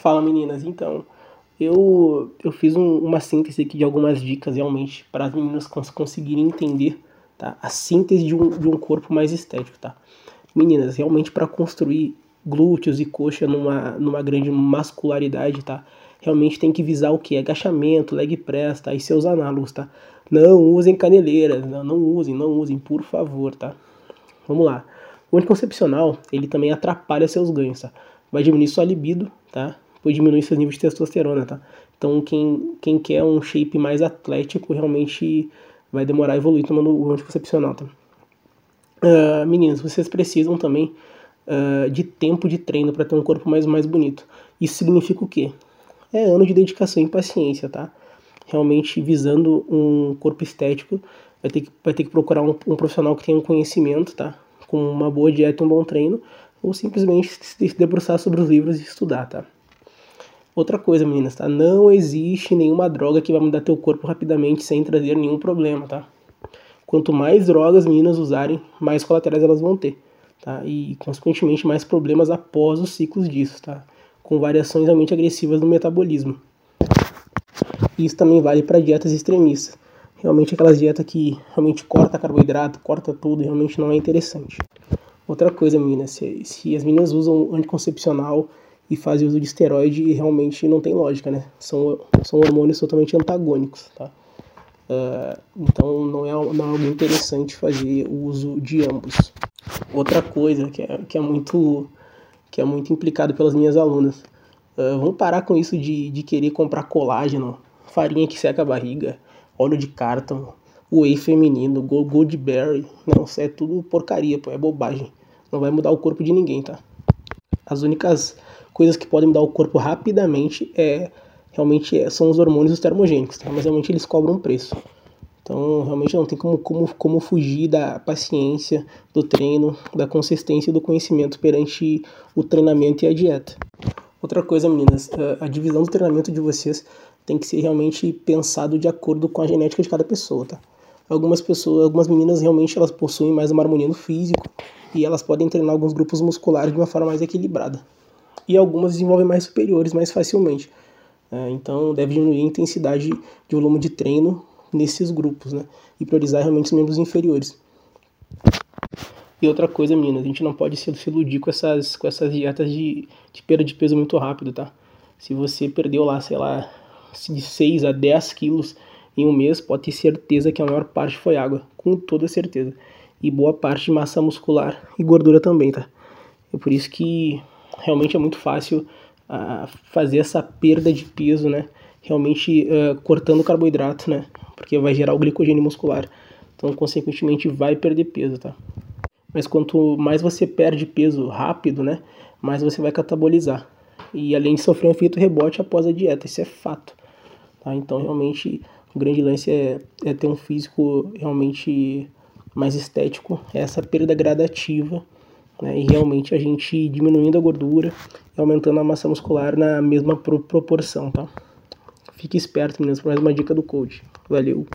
Fala meninas, então eu, eu fiz um, uma síntese aqui de algumas dicas realmente para as meninas cons conseguirem entender tá? a síntese de um, de um corpo mais estético. Tá? Meninas, realmente para construir glúteos e coxa numa, numa grande mascularidade, tá? realmente tem que visar o que? Agachamento, leg press tá? e seus análogos. Tá? Não usem caneleiras, não, não usem, não usem, por favor. Tá? Vamos lá. O anticoncepcional, ele também atrapalha seus ganhos, tá? Vai diminuir sua libido, tá? Pois diminui seus níveis de testosterona, tá? Então, quem, quem quer um shape mais atlético, realmente vai demorar a evoluir tomando o anticoncepcional, tá? Uh, meninas, vocês precisam também uh, de tempo de treino para ter um corpo mais, mais bonito. Isso significa o quê? É ano de dedicação e paciência, tá? Realmente visando um corpo estético, vai ter que, vai ter que procurar um, um profissional que tenha um conhecimento, tá? com uma boa dieta e um bom treino, ou simplesmente se debruçar sobre os livros e estudar, tá? Outra coisa, meninas, tá? Não existe nenhuma droga que vai mudar teu corpo rapidamente sem trazer nenhum problema, tá? Quanto mais drogas meninas usarem, mais colaterais elas vão ter, tá? E, consequentemente, mais problemas após os ciclos disso, tá? Com variações realmente agressivas no metabolismo. Isso também vale para dietas extremistas realmente aquelas dietas que realmente corta carboidrato, corta tudo, realmente não é interessante. Outra coisa, meninas, se, se as meninas usam anticoncepcional e fazem uso de esteroide, realmente não tem lógica, né? São, são hormônios totalmente antagônicos, tá? Uh, então não é, não é algo interessante fazer o uso de ambos. Outra coisa que é, que é muito que é muito implicado pelas minhas alunas. Uh, vamos parar com isso de, de querer comprar colágeno, farinha que seca a barriga, óleo de cartão, whey feminino, goldberry. Não, isso é tudo porcaria, pô, é bobagem. Não vai mudar o corpo de ninguém, tá? As únicas coisas que podem mudar o corpo rapidamente é realmente é, são os hormônios os termogênicos, tá? Mas realmente eles cobram um preço. Então, realmente não tem como, como, como fugir da paciência, do treino, da consistência e do conhecimento perante o treinamento e a dieta. Outra coisa, meninas, a divisão do treinamento de vocês tem que ser realmente pensado de acordo com a genética de cada pessoa, tá? Algumas pessoas, algumas meninas realmente elas possuem mais uma harmonia no físico e elas podem treinar alguns grupos musculares de uma forma mais equilibrada. E algumas desenvolvem mais superiores mais facilmente. É, então deve diminuir a intensidade de volume de treino nesses grupos, né? E priorizar realmente os membros inferiores. E outra coisa, meninas, a gente não pode se, iludir com essas, com essas dietas de, de perda de peso muito rápido, tá? Se você perdeu lá, sei lá, de 6 a 10 quilos em um mês, pode ter certeza que a maior parte foi água, com toda certeza. E boa parte de massa muscular e gordura também, tá? É por isso que realmente é muito fácil uh, fazer essa perda de peso, né? Realmente uh, cortando o carboidrato, né? Porque vai gerar o glicogênio muscular. Então, consequentemente, vai perder peso, tá? Mas quanto mais você perde peso rápido, né? Mais você vai catabolizar. E além de sofrer um efeito rebote após a dieta, isso é fato. Tá? Então, realmente, o grande lance é, é ter um físico realmente mais estético, é essa perda gradativa, né? e realmente a gente diminuindo a gordura e aumentando a massa muscular na mesma proporção, tá? Fique esperto, meninas, por mais uma dica do coach. Valeu!